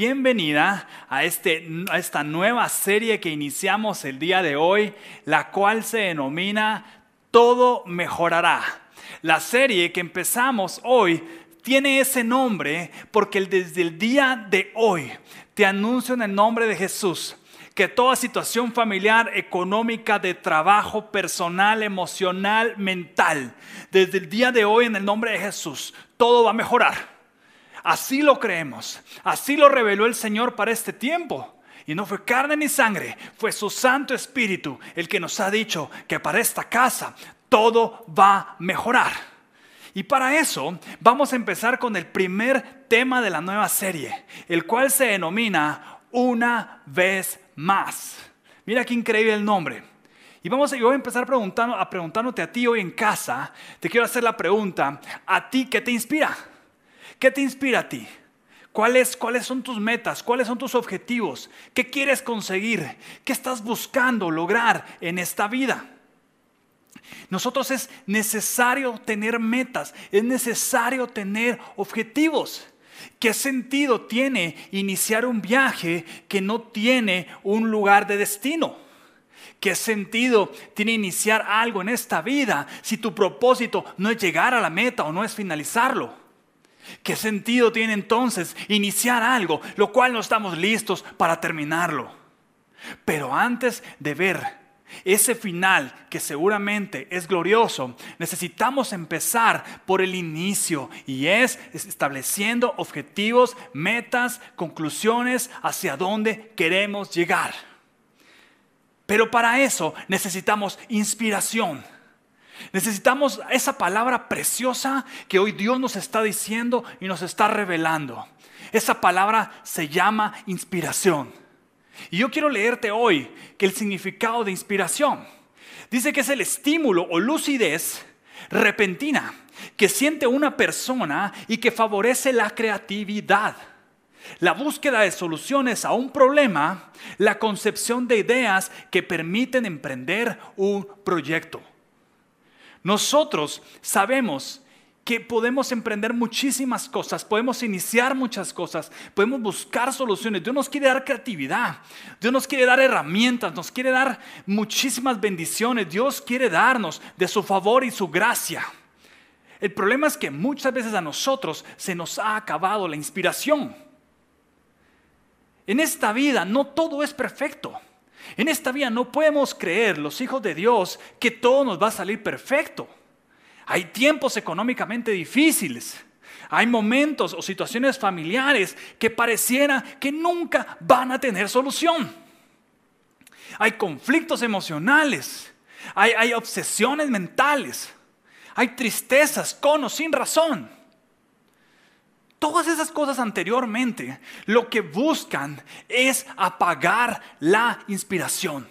bienvenida a, este, a esta nueva serie que iniciamos el día de hoy, la cual se denomina Todo mejorará. La serie que empezamos hoy tiene ese nombre porque desde el día de hoy te anuncio en el nombre de Jesús que toda situación familiar, económica, de trabajo, personal, emocional, mental, desde el día de hoy en el nombre de Jesús, todo va a mejorar. Así lo creemos. Así lo reveló el Señor para este tiempo. Y no fue carne ni sangre, fue su Santo Espíritu el que nos ha dicho que para esta casa todo va a mejorar. Y para eso vamos a empezar con el primer tema de la nueva serie, el cual se denomina Una vez más. Mira qué increíble el nombre. Y vamos a, yo voy a empezar preguntando, a preguntándote a ti hoy en casa. Te quiero hacer la pregunta, ¿a ti qué te inspira? ¿Qué te inspira a ti? ¿Cuáles, ¿Cuáles son tus metas? ¿Cuáles son tus objetivos? ¿Qué quieres conseguir? ¿Qué estás buscando lograr en esta vida? Nosotros es necesario tener metas, es necesario tener objetivos. ¿Qué sentido tiene iniciar un viaje que no tiene un lugar de destino? ¿Qué sentido tiene iniciar algo en esta vida si tu propósito no es llegar a la meta o no es finalizarlo? ¿Qué sentido tiene entonces iniciar algo, lo cual no estamos listos para terminarlo? Pero antes de ver ese final que seguramente es glorioso, necesitamos empezar por el inicio y es estableciendo objetivos, metas, conclusiones hacia dónde queremos llegar. Pero para eso necesitamos inspiración. Necesitamos esa palabra preciosa que hoy Dios nos está diciendo y nos está revelando. Esa palabra se llama inspiración. Y yo quiero leerte hoy que el significado de inspiración dice que es el estímulo o lucidez repentina que siente una persona y que favorece la creatividad, la búsqueda de soluciones a un problema, la concepción de ideas que permiten emprender un proyecto. Nosotros sabemos que podemos emprender muchísimas cosas, podemos iniciar muchas cosas, podemos buscar soluciones. Dios nos quiere dar creatividad, Dios nos quiere dar herramientas, nos quiere dar muchísimas bendiciones, Dios quiere darnos de su favor y su gracia. El problema es que muchas veces a nosotros se nos ha acabado la inspiración. En esta vida no todo es perfecto. En esta vida no podemos creer, los hijos de Dios, que todo nos va a salir perfecto. Hay tiempos económicamente difíciles. Hay momentos o situaciones familiares que pareciera que nunca van a tener solución. Hay conflictos emocionales. Hay, hay obsesiones mentales. Hay tristezas con o sin razón. Todas esas cosas anteriormente lo que buscan es apagar la inspiración.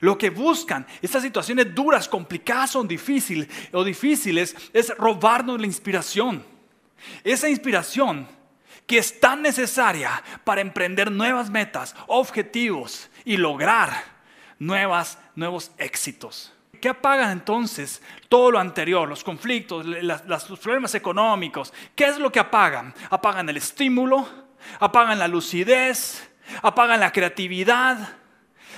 Lo que buscan, estas situaciones duras, complicadas o difíciles, o difíciles, es robarnos la inspiración. Esa inspiración que es tan necesaria para emprender nuevas metas, objetivos y lograr nuevas, nuevos éxitos. ¿Qué apagan entonces todo lo anterior? Los conflictos, los problemas económicos. ¿Qué es lo que apagan? Apagan el estímulo, apagan la lucidez, apagan la creatividad,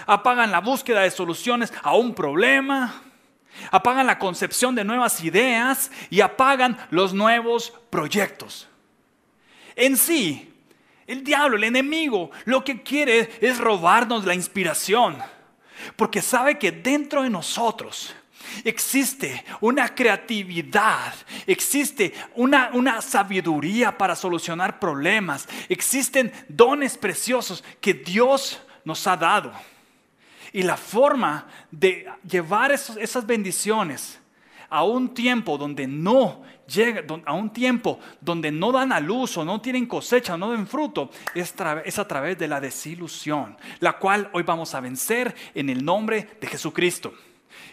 apagan la búsqueda de soluciones a un problema, apagan la concepción de nuevas ideas y apagan los nuevos proyectos. En sí, el diablo, el enemigo, lo que quiere es robarnos la inspiración porque sabe que dentro de nosotros existe una creatividad, existe una, una, sabiduría para solucionar problemas, existen dones preciosos que Dios nos ha dado. Y la forma de llevar esas bendiciones a un tiempo donde no llega, a un tiempo donde no dan a luz o no tienen cosecha, no den fruto, es, es a través de la desilusión, la cual hoy vamos a vencer en el nombre de Jesucristo.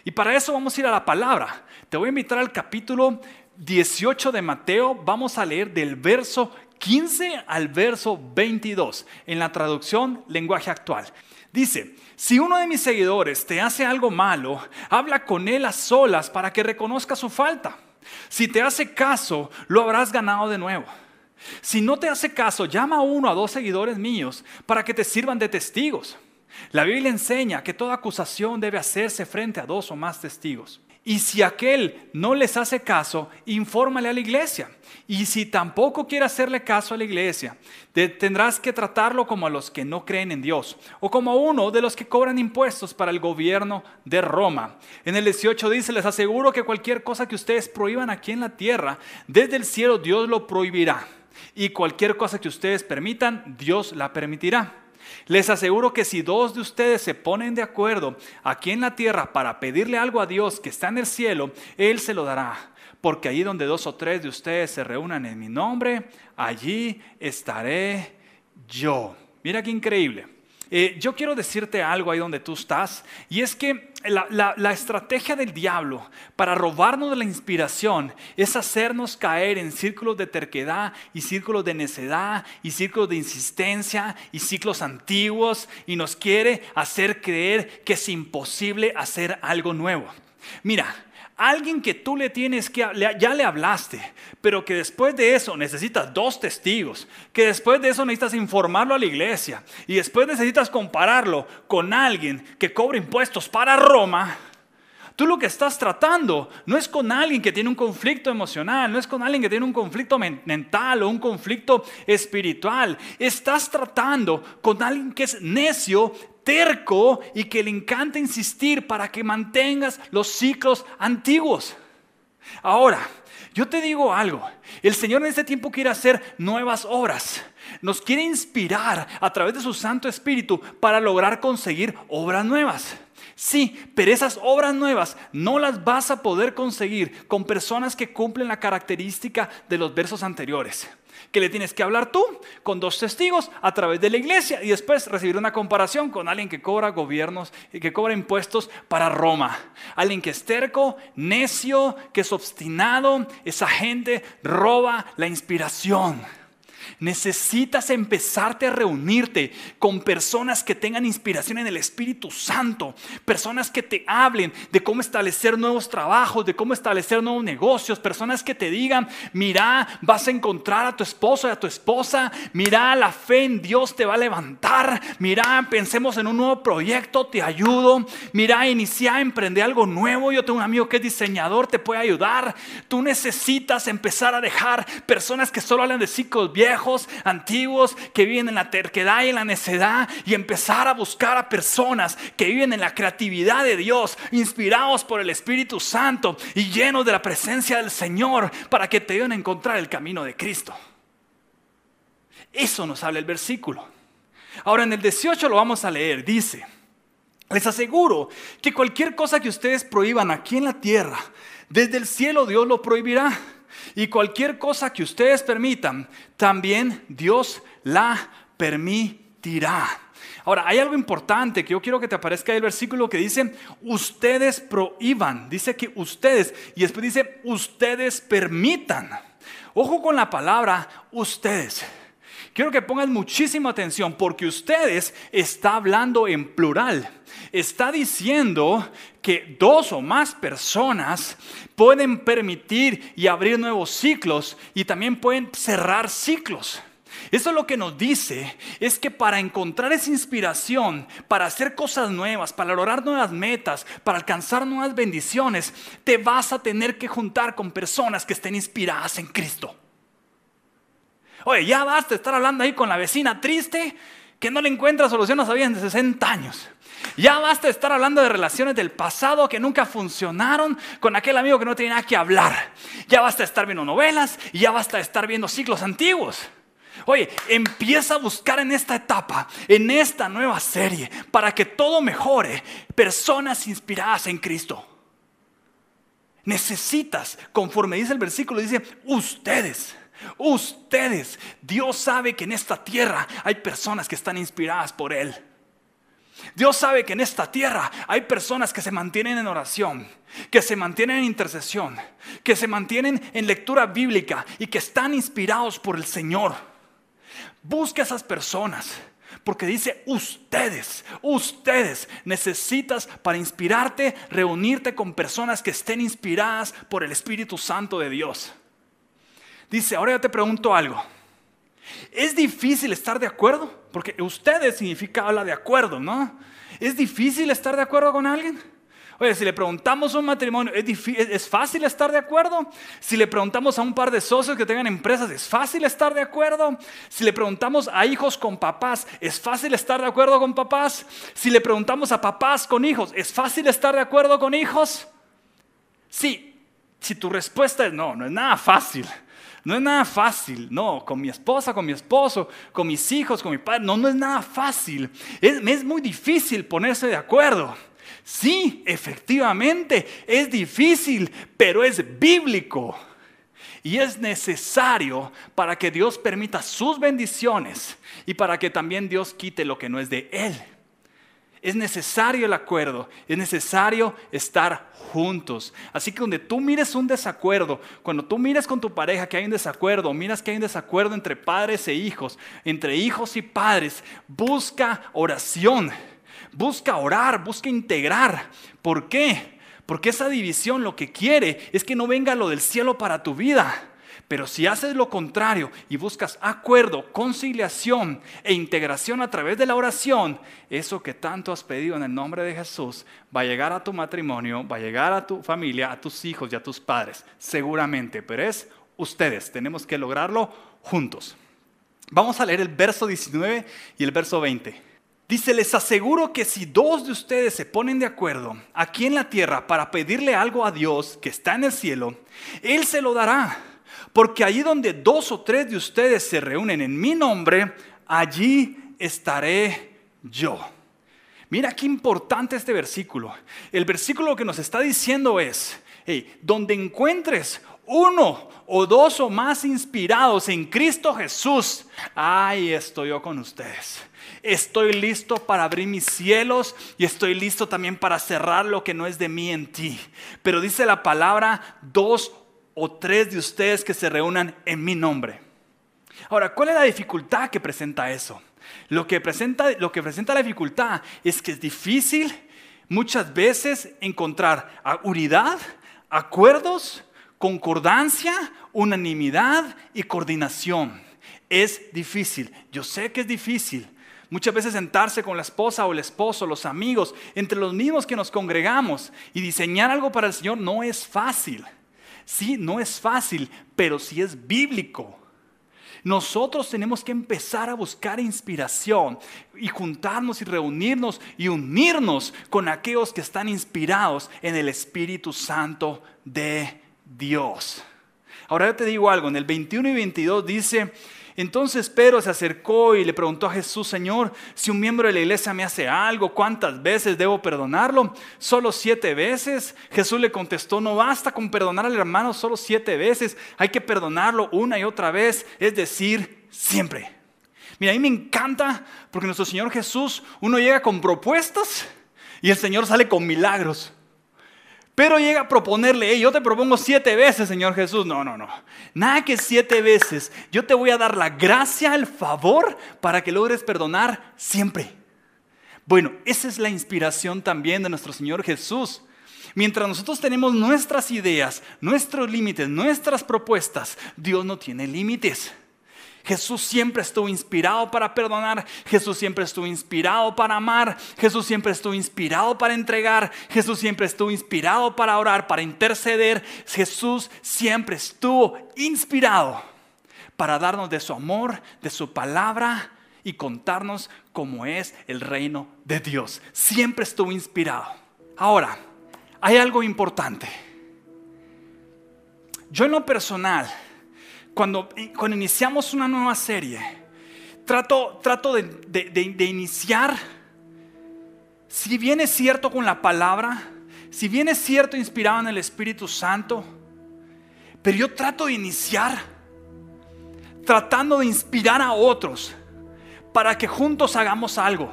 Y para eso vamos a ir a la palabra. Te voy a invitar al capítulo 18 de Mateo. Vamos a leer del verso 15 al verso 22 en la traducción lenguaje actual. Dice, si uno de mis seguidores te hace algo malo, habla con él a solas para que reconozca su falta. Si te hace caso, lo habrás ganado de nuevo. Si no te hace caso, llama a uno a dos seguidores míos para que te sirvan de testigos. La Biblia enseña que toda acusación debe hacerse frente a dos o más testigos. Y si aquel no les hace caso, infórmale a la iglesia. Y si tampoco quiere hacerle caso a la iglesia, tendrás que tratarlo como a los que no creen en Dios o como a uno de los que cobran impuestos para el gobierno de Roma. En el 18 dice, les aseguro que cualquier cosa que ustedes prohíban aquí en la tierra, desde el cielo Dios lo prohibirá. Y cualquier cosa que ustedes permitan, Dios la permitirá. Les aseguro que si dos de ustedes se ponen de acuerdo aquí en la tierra para pedirle algo a Dios que está en el cielo, Él se lo dará. Porque allí donde dos o tres de ustedes se reúnan en mi nombre, allí estaré yo. Mira qué increíble. Eh, yo quiero decirte algo ahí donde tú estás, y es que la, estrategia del diablo para robarnos de la inspiración es hacernos caer en círculos de terquedad y círculos de necedad y círculos de insistencia y ciclos antiguos y nos quiere hacer creer que es imposible hacer algo nuevo. Mira, Alguien que tú le tienes que, ya le hablaste, pero que después de eso necesitas dos testigos, que después de eso necesitas informarlo a la iglesia y después necesitas compararlo con alguien que cobra impuestos para Roma. Tú lo que estás tratando no es con alguien que tiene un conflicto emocional, no es con alguien que tiene un conflicto mental o un conflicto espiritual. Estás tratando con alguien que es necio, terco y que le encanta insistir para que mantengas los ciclos antiguos. Ahora, yo te digo algo, el Señor en este tiempo quiere hacer nuevas obras. Nos quiere inspirar a través de su Santo Espíritu para lograr conseguir obras nuevas. Sí, pero esas obras nuevas no las vas a poder conseguir con personas que cumplen la característica de los versos anteriores que le tienes que hablar tú con dos testigos a través de la iglesia y después recibir una comparación con alguien que cobra gobiernos y que cobra impuestos para Roma. Alguien que es terco, necio, que es obstinado, esa gente roba la inspiración. Necesitas empezarte a reunirte con personas que tengan inspiración en el Espíritu Santo, personas que te hablen de cómo establecer nuevos trabajos, de cómo establecer nuevos negocios, personas que te digan, mira, vas a encontrar a tu esposo y a tu esposa, mira, la fe en Dios te va a levantar, mira, pensemos en un nuevo proyecto, te ayudo, mira, inicia a emprender algo nuevo, yo tengo un amigo que es diseñador, te puede ayudar, tú necesitas empezar a dejar personas que solo hablan de ciclos viejos, antiguos que viven en la terquedad y en la necedad y empezar a buscar a personas que viven en la creatividad de Dios, inspirados por el Espíritu Santo y llenos de la presencia del Señor para que te ayuden a encontrar el camino de Cristo. Eso nos habla el versículo. Ahora en el 18 lo vamos a leer. Dice, les aseguro que cualquier cosa que ustedes prohíban aquí en la tierra, desde el cielo Dios lo prohibirá. Y cualquier cosa que ustedes permitan, también Dios la permitirá. Ahora, hay algo importante que yo quiero que te aparezca ahí el versículo que dice, ustedes prohíban, dice que ustedes, y después dice, ustedes permitan. Ojo con la palabra ustedes. Quiero que pongan muchísima atención porque ustedes está hablando en plural. Está diciendo que dos o más personas pueden permitir y abrir nuevos ciclos y también pueden cerrar ciclos. Eso lo que nos dice es que para encontrar esa inspiración, para hacer cosas nuevas, para lograr nuevas metas, para alcanzar nuevas bendiciones, te vas a tener que juntar con personas que estén inspiradas en Cristo. Oye, ya basta estar hablando ahí con la vecina triste que no le encuentra solución a su vida en 60 años. Ya basta estar hablando de relaciones del pasado que nunca funcionaron con aquel amigo que no tenía nada que hablar. Ya basta estar viendo novelas y ya basta estar viendo ciclos antiguos. Oye, empieza a buscar en esta etapa, en esta nueva serie, para que todo mejore, personas inspiradas en Cristo. Necesitas, conforme dice el versículo, dice, ustedes Ustedes, Dios sabe que en esta tierra hay personas que están inspiradas por Él. Dios sabe que en esta tierra hay personas que se mantienen en oración, que se mantienen en intercesión, que se mantienen en lectura bíblica y que están inspirados por el Señor. Busca a esas personas, porque dice ustedes, ustedes necesitas para inspirarte reunirte con personas que estén inspiradas por el Espíritu Santo de Dios. Dice, ahora yo te pregunto algo. Es difícil estar de acuerdo, porque ustedes significa habla de acuerdo, ¿no? ¿Es difícil estar de acuerdo con alguien? Oye, si le preguntamos a un matrimonio, ¿es, ¿es, fácil estar de acuerdo? Si le preguntamos a un par de socios que tengan empresas, ¿es fácil estar de acuerdo? Si le preguntamos a hijos con papás, ¿es fácil estar de acuerdo con papás? Si le preguntamos a papás con hijos, ¿es fácil estar de acuerdo con hijos? Sí, si tu respuesta es no, no es nada fácil. No es nada fácil, no, con mi esposa, con mi esposo, con mis hijos, con mi padre, no, no es nada fácil. Es, es muy difícil ponerse de acuerdo. Sí, efectivamente, es difícil, pero es bíblico. Y es necesario para que Dios permita sus bendiciones y para que también Dios quite lo que no es de Él. Es necesario el acuerdo, es necesario estar juntos. Así que donde tú mires un desacuerdo, cuando tú mires con tu pareja que hay un desacuerdo, miras que hay un desacuerdo entre padres e hijos, entre hijos y padres, busca oración, busca orar, busca integrar. ¿Por qué? Porque esa división lo que quiere es que no venga lo del cielo para tu vida pero si haces lo contrario y buscas acuerdo, conciliación e integración a través de la oración, eso que tanto has pedido en el nombre de Jesús va a llegar a tu matrimonio, va a llegar a tu familia, a tus hijos y a tus padres, seguramente, pero es ustedes, tenemos que lograrlo juntos. Vamos a leer el verso 19 y el verso 20. Dice, les aseguro que si dos de ustedes se ponen de acuerdo aquí en la tierra para pedirle algo a Dios que está en el cielo, Él se lo dará. Porque allí donde dos o tres de ustedes se reúnen en mi nombre, allí estaré yo. Mira qué importante este versículo. El versículo que nos está diciendo es, donde encuentres uno o dos o más inspirados en Cristo Jesús, ahí estoy yo con ustedes. Estoy listo para abrir mis cielos y estoy listo también para cerrar lo que no es de mí en ti. Pero dice la palabra, dos o tres de ustedes que se reúnan en mi nombre. Ahora, ¿cuál es la dificultad que presenta eso? Lo que presenta, lo que presenta la dificultad es que es difícil muchas veces encontrar unidad, acuerdos, concordancia, unanimidad y coordinación. Es difícil, yo sé que es difícil. Muchas veces sentarse con la esposa o el esposo, los amigos, entre los mismos que nos congregamos y diseñar algo para el Señor no es fácil. Sí, no es fácil, pero sí es bíblico. Nosotros tenemos que empezar a buscar inspiración y juntarnos y reunirnos y unirnos con aquellos que están inspirados en el Espíritu Santo de Dios. Ahora yo te digo algo, en el 21 y 22 dice, entonces Pedro se acercó y le preguntó a Jesús, Señor, si un miembro de la iglesia me hace algo, ¿cuántas veces debo perdonarlo? Solo siete veces. Jesús le contestó, no basta con perdonar al hermano solo siete veces, hay que perdonarlo una y otra vez, es decir, siempre. Mira, a mí me encanta porque nuestro Señor Jesús, uno llega con propuestas y el Señor sale con milagros. Pero llega a proponerle, yo te propongo siete veces, Señor Jesús. No, no, no. Nada que siete veces. Yo te voy a dar la gracia, el favor, para que logres perdonar siempre. Bueno, esa es la inspiración también de nuestro Señor Jesús. Mientras nosotros tenemos nuestras ideas, nuestros límites, nuestras propuestas, Dios no tiene límites. Jesús siempre estuvo inspirado para perdonar, Jesús siempre estuvo inspirado para amar, Jesús siempre estuvo inspirado para entregar, Jesús siempre estuvo inspirado para orar, para interceder, Jesús siempre estuvo inspirado para darnos de su amor, de su palabra y contarnos cómo es el reino de Dios. Siempre estuvo inspirado. Ahora, hay algo importante. Yo en lo personal, cuando, cuando iniciamos una nueva serie, trato, trato de, de, iniciar, si bien es cierto con la palabra, si bien es cierto inspirado en el Espíritu Santo, pero yo trato de iniciar tratando de inspirar a otros para que juntos hagamos algo.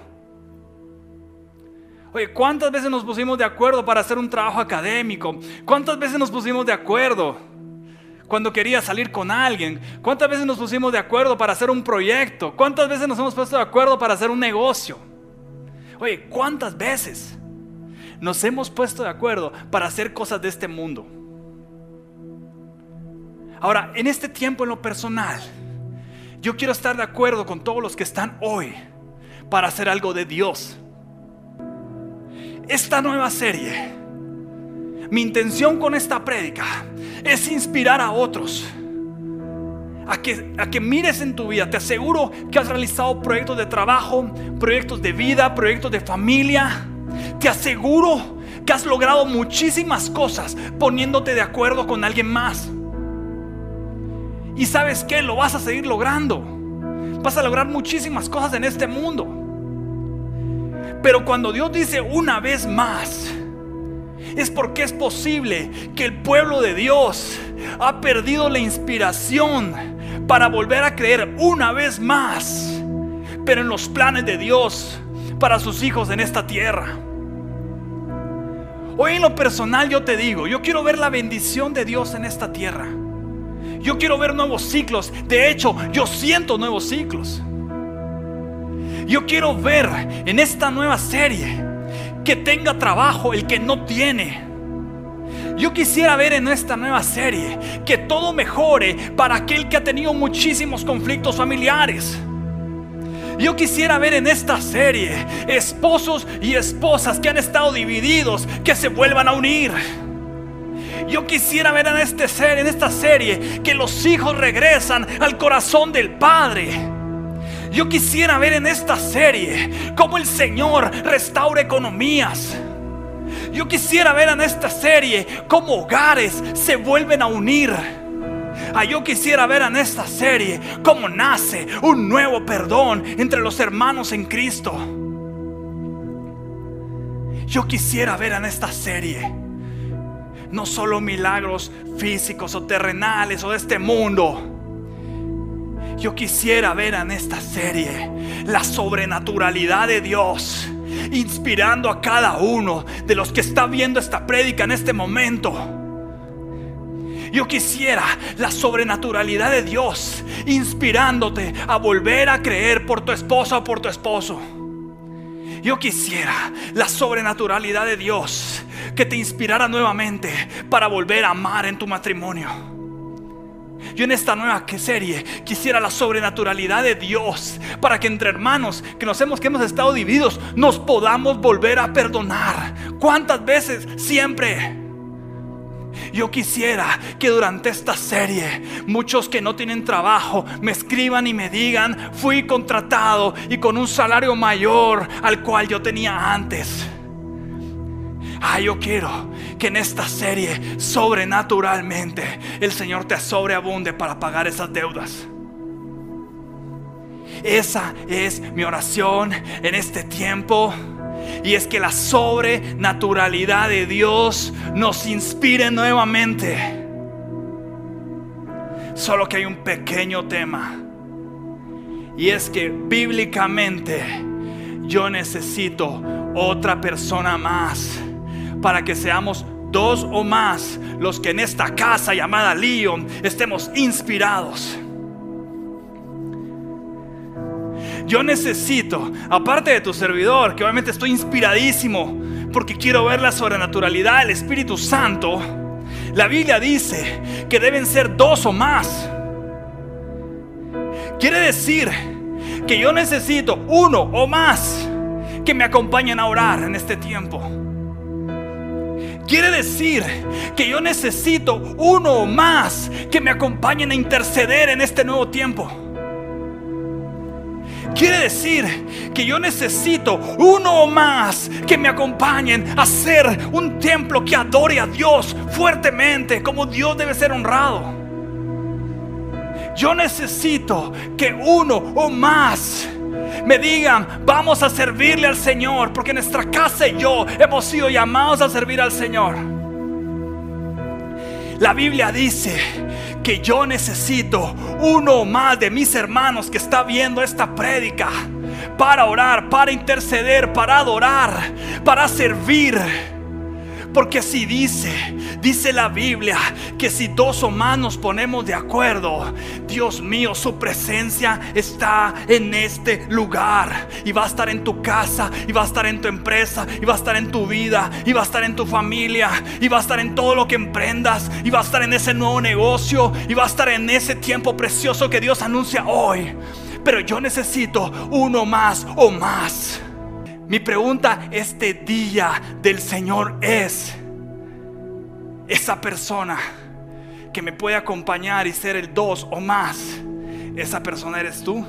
Oye, ¿cuántas veces nos pusimos de acuerdo para hacer un trabajo académico? ¿Cuántas veces nos pusimos de acuerdo? Cuando quería salir con alguien? ¿Cuántas veces nos pusimos de acuerdo para hacer un proyecto? ¿Cuántas veces nos hemos puesto de acuerdo para hacer un negocio? Oye, ¿cuántas veces nos hemos puesto de acuerdo para hacer cosas de este mundo? Ahora, en este tiempo en lo personal, yo quiero estar de acuerdo con todos los que están hoy para hacer algo de Dios. Esta nueva serie, mi intención con esta prédica es inspirar a otros a que, a que mires en tu vida. Te aseguro que has realizado proyectos de trabajo, proyectos de vida, proyectos de familia. Te aseguro que has logrado muchísimas cosas poniéndote de acuerdo con alguien más. Y sabes que lo vas a seguir logrando. Vas a lograr muchísimas cosas en este mundo. Pero cuando Dios dice una vez más, es porque es posible que el pueblo de Dios ha perdido la inspiración para volver a creer una vez más, pero en los planes de Dios para sus hijos en esta tierra. Hoy en lo personal yo te digo, yo quiero ver la bendición de Dios en esta tierra. Yo quiero ver nuevos ciclos. De hecho, yo siento nuevos ciclos. Yo quiero ver en esta nueva serie que tenga trabajo el que no tiene. Yo quisiera ver en esta nueva serie que todo mejore para aquel que ha tenido muchísimos conflictos familiares. Yo quisiera ver en esta serie esposos y esposas que han estado divididos, que se vuelvan a unir. Yo quisiera ver en, este ser, en esta serie que los hijos regresan al corazón del Padre. Yo quisiera ver en esta serie cómo el Señor restaura economías. Yo quisiera ver en esta serie cómo hogares se vuelven a unir. Ah, yo quisiera ver en esta serie cómo nace un nuevo perdón entre los hermanos en Cristo. Yo quisiera ver en esta serie no solo milagros físicos o terrenales o de este mundo. Yo quisiera ver en esta serie la sobrenaturalidad de Dios, inspirando a cada uno de los que está viendo esta prédica en este momento yo quisiera la sobrenaturalidad de Dios inspirándote a volver a creer por tu esposa o por tu esposo. Yo quisiera la sobrenaturalidad de Dios que te inspirara nuevamente para volver a amar en tu matrimonio. Yo en esta nueva serie quisiera la sobrenaturalidad de Dios para que entre hermanos que nos hemos que hemos estado divididos nos podamos volver a perdonar. ¿Cuántas veces? Siempre. Yo quisiera que durante esta serie muchos que no tienen trabajo me escriban y me digan, fui contratado y con un salario mayor al cual yo tenía antes. Ah, yo quiero que en esta serie sobrenaturalmente el Señor te sobreabunde para pagar esas deudas. Esa es mi oración en este tiempo. Y es que la sobrenaturalidad de Dios nos inspire nuevamente. Solo que hay un pequeño tema. Y es que bíblicamente yo necesito otra persona más para que seamos dos o más los que en esta casa llamada Leon estemos inspirados. Yo necesito, aparte de tu servidor, que obviamente estoy inspiradísimo, porque quiero ver la sobrenaturalidad del Espíritu Santo, la Biblia dice que deben ser dos o más. Quiere decir que yo necesito uno o más que me acompañen a orar en este tiempo. Quiere decir que yo necesito uno o más que me acompañen a interceder en este nuevo tiempo. Quiere decir que yo necesito uno o más que me acompañen a hacer un templo que adore a Dios fuertemente, como Dios debe ser honrado. Yo necesito que uno o más me digan, vamos a servirle al Señor, porque nuestra casa y yo hemos sido llamados a servir al Señor. La Biblia dice que yo necesito uno más de mis hermanos que está viendo esta prédica para orar, para interceder, para adorar, para servir, Porque si dice, dice la Biblia, que si dos o más nos ponemos de acuerdo, Dios mío, su presencia está en este lugar. Y va a estar en tu casa, y va a estar en tu empresa, y va a estar en tu vida, y va a estar en tu familia, y va a estar en todo lo que emprendas, y va a estar en ese nuevo negocio, y va a estar en ese tiempo precioso que Dios anuncia hoy. Pero yo necesito uno más o más. Mi pregunta este día del Señor es, esa persona que me puede acompañar y ser el dos o más, esa persona eres tú.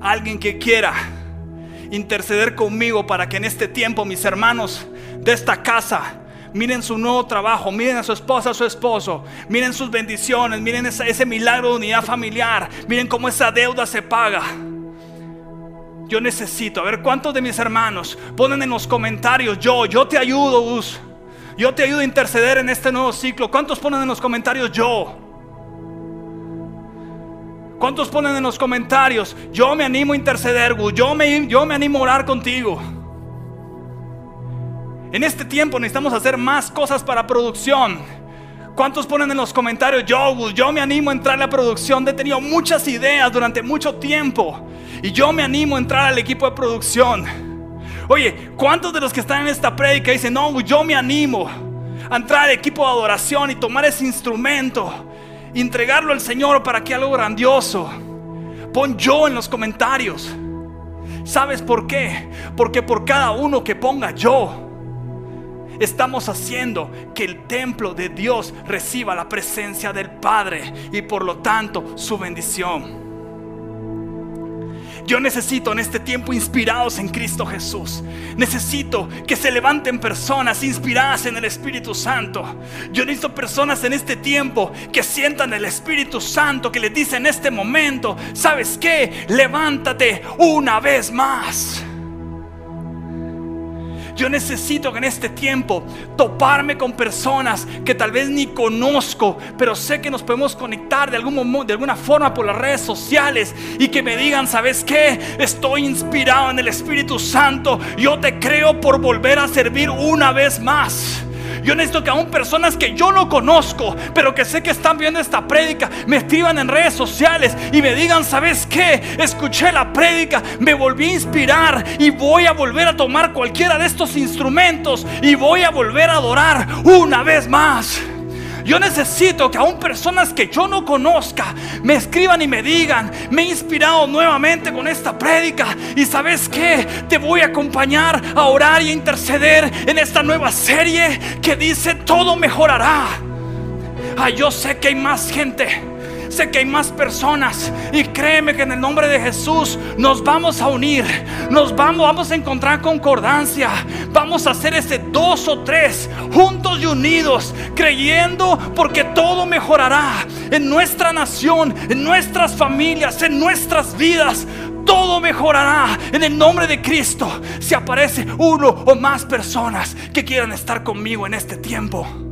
Alguien que quiera interceder conmigo para que en este tiempo mis hermanos de esta casa miren su nuevo trabajo, miren a su esposa, a su esposo, miren sus bendiciones, miren ese, milagro de unidad familiar, miren cómo esa deuda se paga. Yo necesito, a ver cuántos de mis hermanos ponen en los comentarios, yo, yo te ayudo, Gus. Yo te ayudo a interceder en este nuevo ciclo. ¿Cuántos ponen en los comentarios yo? ¿Cuántos ponen en los comentarios? Yo me animo a interceder, Gus. Yo me, yo me animo a orar contigo. En este tiempo necesitamos hacer más cosas para producción. ¿Cuántos ponen en los comentarios, yo, yo me animo a entrar a la producción? He tenido muchas ideas durante mucho tiempo y yo me animo a entrar al equipo de producción. Oye, ¿cuántos de los que están en esta prédica dicen, no, yo me animo a entrar al equipo de adoración y tomar ese instrumento, entregarlo al Señor para que algo grandioso? Pon yo en los comentarios. ¿Sabes por qué? Porque por cada uno que ponga yo, estamos haciendo que el templo de Dios reciba la presencia del Padre y por lo tanto su bendición. Yo necesito en este tiempo inspirados en Cristo Jesús. Necesito que se levanten personas inspiradas en el Espíritu Santo. Yo necesito personas en este tiempo que sientan el Espíritu Santo, que les dice en este momento, ¿sabes qué? Levántate una vez más. Yo necesito que en este tiempo toparme con personas que tal vez ni conozco, pero sé que nos podemos conectar de, algún, de alguna forma por las redes sociales y que me digan, ¿sabes qué? Estoy inspirado en el Espíritu Santo. Yo te creo por volver a servir una vez más. Yo necesito que aún personas que yo no conozco, pero que sé que están viendo esta prédica, me escriban en redes sociales y me digan, ¿sabes qué? Escuché la prédica, me volví a inspirar y voy a volver a tomar cualquiera de estos instrumentos y voy a volver a adorar una vez más. Yo necesito que aún personas que yo no conozca me escriban y me digan, me he inspirado nuevamente con esta prédica y sabes que te voy a acompañar a orar y a interceder en esta nueva serie que dice todo mejorará. Ah, yo sé que hay más gente Sé que hay más personas y créeme que en el nombre de Jesús nos vamos a unir, nos vamos, vamos a encontrar concordancia, vamos a hacer ese dos o tres juntos y unidos, creyendo porque todo mejorará en nuestra nación, en nuestras familias, en nuestras vidas. Todo mejorará en el nombre de Cristo si aparece uno o más personas que quieran estar conmigo en este tiempo.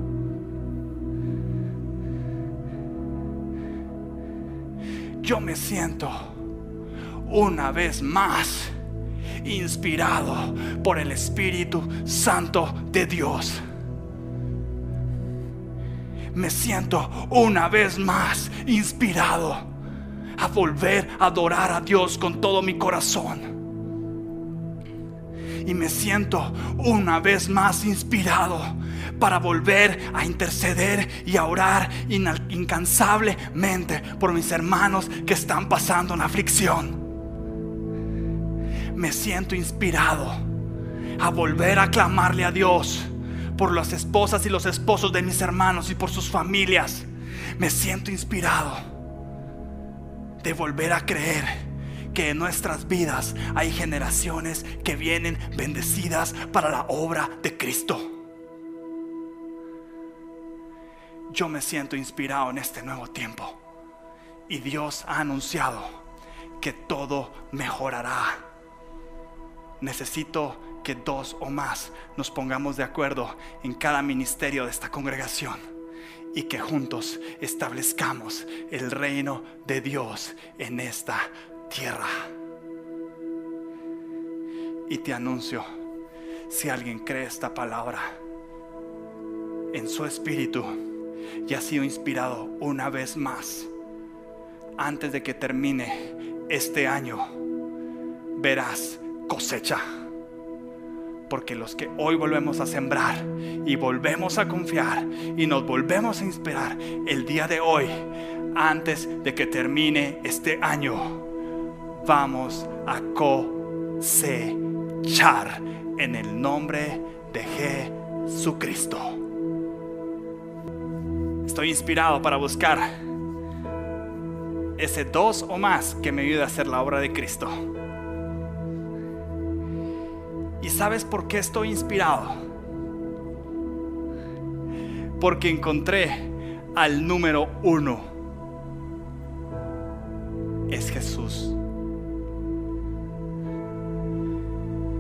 Yo me siento una vez más inspirado por el Espíritu Santo de Dios. Me siento una vez más inspirado a volver a adorar a Dios con todo mi corazón. Y me siento una vez más inspirado para volver a interceder y a orar incansablemente por mis hermanos que están pasando una aflicción. Me siento inspirado a volver a clamarle a Dios por las esposas y los esposos de mis hermanos y por sus familias. Me siento inspirado de volver a creer que en nuestras vidas hay generaciones que vienen bendecidas para la obra de Cristo. Yo me siento inspirado en este nuevo tiempo. Y Dios ha anunciado que todo mejorará. Necesito que dos o más nos pongamos de acuerdo en cada ministerio de esta congregación y que juntos establezcamos el reino de Dios en esta tierra. Y te anuncio si alguien cree esta palabra en su espíritu y ha sido inspirado una vez más antes de que termine este año, verás cosecha. Porque los que hoy volvemos a sembrar y volvemos a confiar y nos volvemos a inspirar el día de hoy, antes de que termine este año, vamos a cosechar en el nombre de Jesucristo. Estoy inspirado para buscar ese dos o más que me ayude a hacer la obra de Cristo. ¿Y sabes por qué estoy inspirado? Porque encontré al número uno. Es Jesús.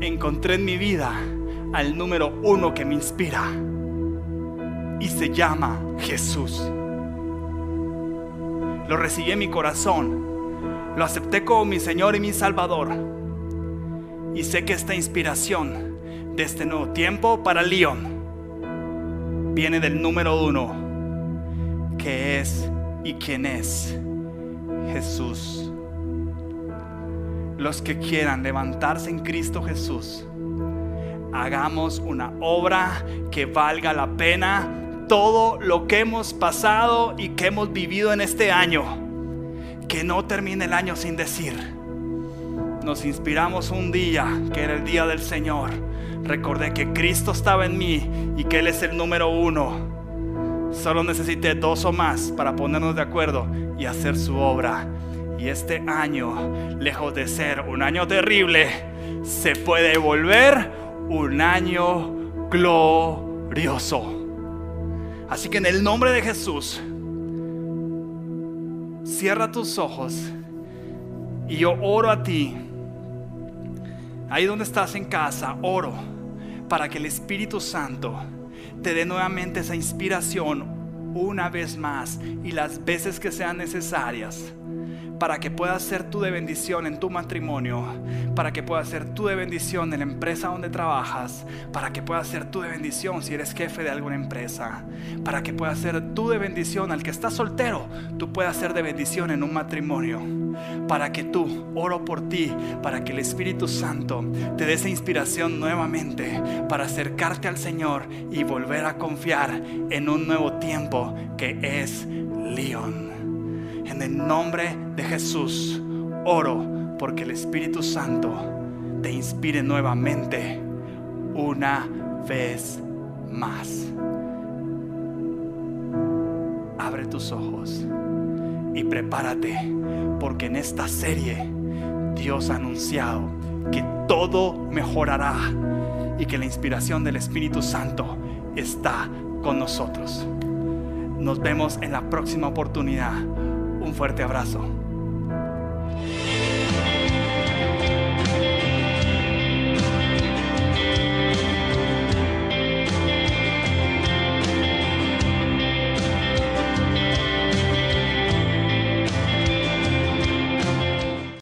Encontré en mi vida al número uno que me inspira. Y se llama Jesús. Lo recibí en mi corazón. Lo acepté como mi Señor y mi Salvador. Y sé que esta inspiración de este nuevo tiempo para León viene del número uno, que es y quien es Jesús. Los que quieran levantarse en Cristo Jesús, hagamos una obra que valga la pena todo lo que hemos pasado y que hemos vivido en este año. Que no termine el año sin decir, nos inspiramos un día, que era el día del Señor. Recordé que Cristo estaba en mí y que Él es el número uno. Solo necesité dos o más para ponernos de acuerdo y hacer su obra. Y este año, lejos de ser un año terrible, se puede volver un año glorioso. Así que en el nombre de Jesús, cierra tus ojos y yo oro a ti. Ahí donde estás en casa, oro para que el Espíritu Santo te dé nuevamente esa inspiración una vez más y las veces que sean necesarias para que puedas ser tú de bendición en tu matrimonio, para que puedas ser tú de bendición en la empresa donde trabajas, para que puedas ser tú de bendición si eres jefe de alguna empresa, para que puedas ser tú de bendición al que está soltero, tú puedas ser de bendición en un matrimonio, para que tú, oro por ti, para que el Espíritu Santo te dé esa inspiración nuevamente para acercarte al Señor y volver a confiar en un nuevo tiempo que es León. En el nombre de Jesús oro porque el Espíritu Santo te inspire nuevamente una vez más. Abre tus ojos y prepárate porque en esta serie Dios ha anunciado que todo mejorará y que la inspiración del Espíritu Santo está con nosotros. Nos vemos en la próxima oportunidad. Un fuerte abrazo.